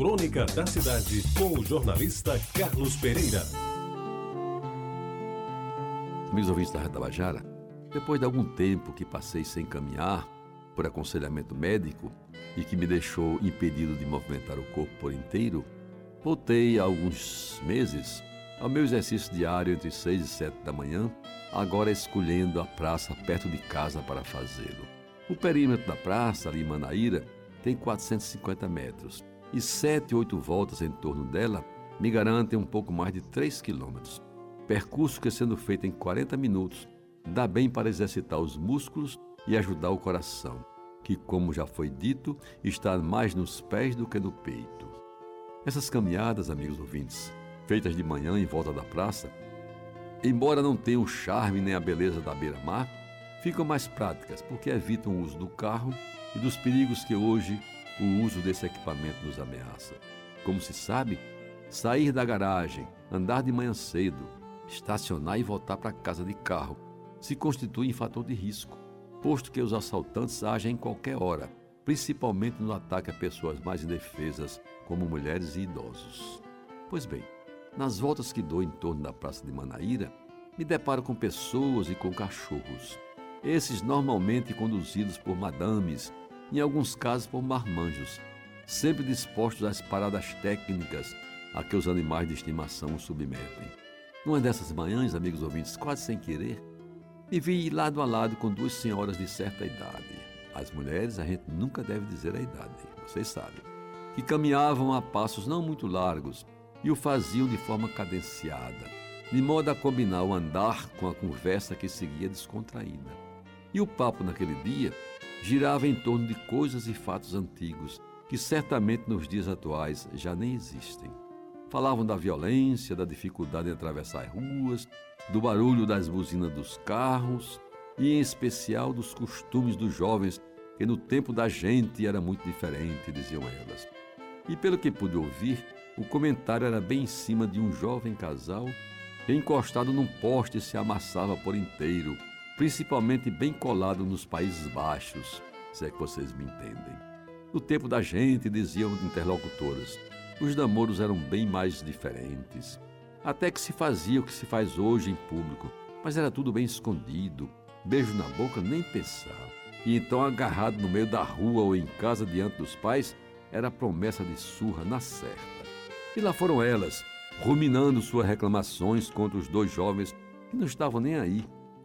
Crônica da Cidade, com o jornalista Carlos Pereira. Amigos ouvintes da Tabajara, depois de algum tempo que passei sem caminhar, por aconselhamento médico, e que me deixou impedido de movimentar o corpo por inteiro, voltei há alguns meses ao meu exercício diário entre 6 e 7 da manhã, agora escolhendo a praça perto de casa para fazê-lo. O perímetro da praça, ali em Manaíra, tem 450 metros e sete, oito voltas em torno dela me garantem um pouco mais de 3 quilômetros. Percurso que, sendo feito em 40 minutos, dá bem para exercitar os músculos e ajudar o coração, que, como já foi dito, está mais nos pés do que no peito. Essas caminhadas, amigos ouvintes, feitas de manhã em volta da praça, embora não tenham o charme nem a beleza da beira-mar, ficam mais práticas porque evitam o uso do carro e dos perigos que hoje o uso desse equipamento nos ameaça. Como se sabe, sair da garagem, andar de manhã cedo, estacionar e voltar para casa de carro se constitui em fator de risco, posto que os assaltantes agem em qualquer hora, principalmente no ataque a pessoas mais indefesas, como mulheres e idosos. Pois bem, nas voltas que dou em torno da Praça de Manaíra, me deparo com pessoas e com cachorros. Esses normalmente conduzidos por madames em alguns casos por marmanjos, sempre dispostos às paradas técnicas a que os animais de estimação os submetem. Numa dessas manhãs, amigos ouvintes, quase sem querer, me vi lado a lado com duas senhoras de certa idade. As mulheres a gente nunca deve dizer a idade, vocês sabem. Que caminhavam a passos não muito largos e o faziam de forma cadenciada, de modo a combinar o andar com a conversa que seguia descontraída. E o papo naquele dia girava em torno de coisas e fatos antigos que certamente nos dias atuais já nem existem. Falavam da violência, da dificuldade em atravessar ruas, do barulho das buzinas dos carros e, em especial, dos costumes dos jovens, que no tempo da gente era muito diferente, diziam elas. E pelo que pude ouvir, o comentário era bem em cima de um jovem casal que, encostado num poste, se amassava por inteiro principalmente bem colado nos Países Baixos, se é que vocês me entendem. No tempo da gente, diziam interlocutoras, os namoros eram bem mais diferentes. Até que se fazia o que se faz hoje em público, mas era tudo bem escondido, beijo na boca nem pensar. E então, agarrado no meio da rua ou em casa diante dos pais, era promessa de surra na certa. E lá foram elas, ruminando suas reclamações contra os dois jovens que não estavam nem aí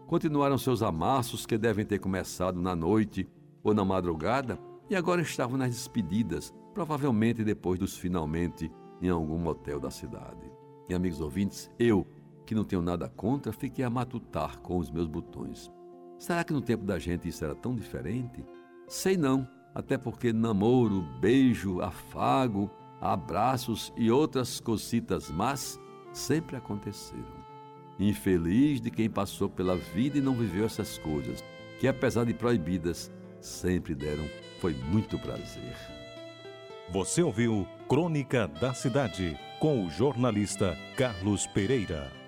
Continuaram seus amassos que devem ter começado na noite ou na madrugada e agora estavam nas despedidas, provavelmente depois dos finalmente em algum motel da cidade. E amigos ouvintes, eu, que não tenho nada contra, fiquei a matutar com os meus botões. Será que no tempo da gente isso era tão diferente? Sei não, até porque namoro, beijo, afago, abraços e outras cositas más sempre aconteceram. Infeliz de quem passou pela vida e não viveu essas coisas, que apesar de proibidas, sempre deram foi muito prazer. Você ouviu Crônica da Cidade com o jornalista Carlos Pereira.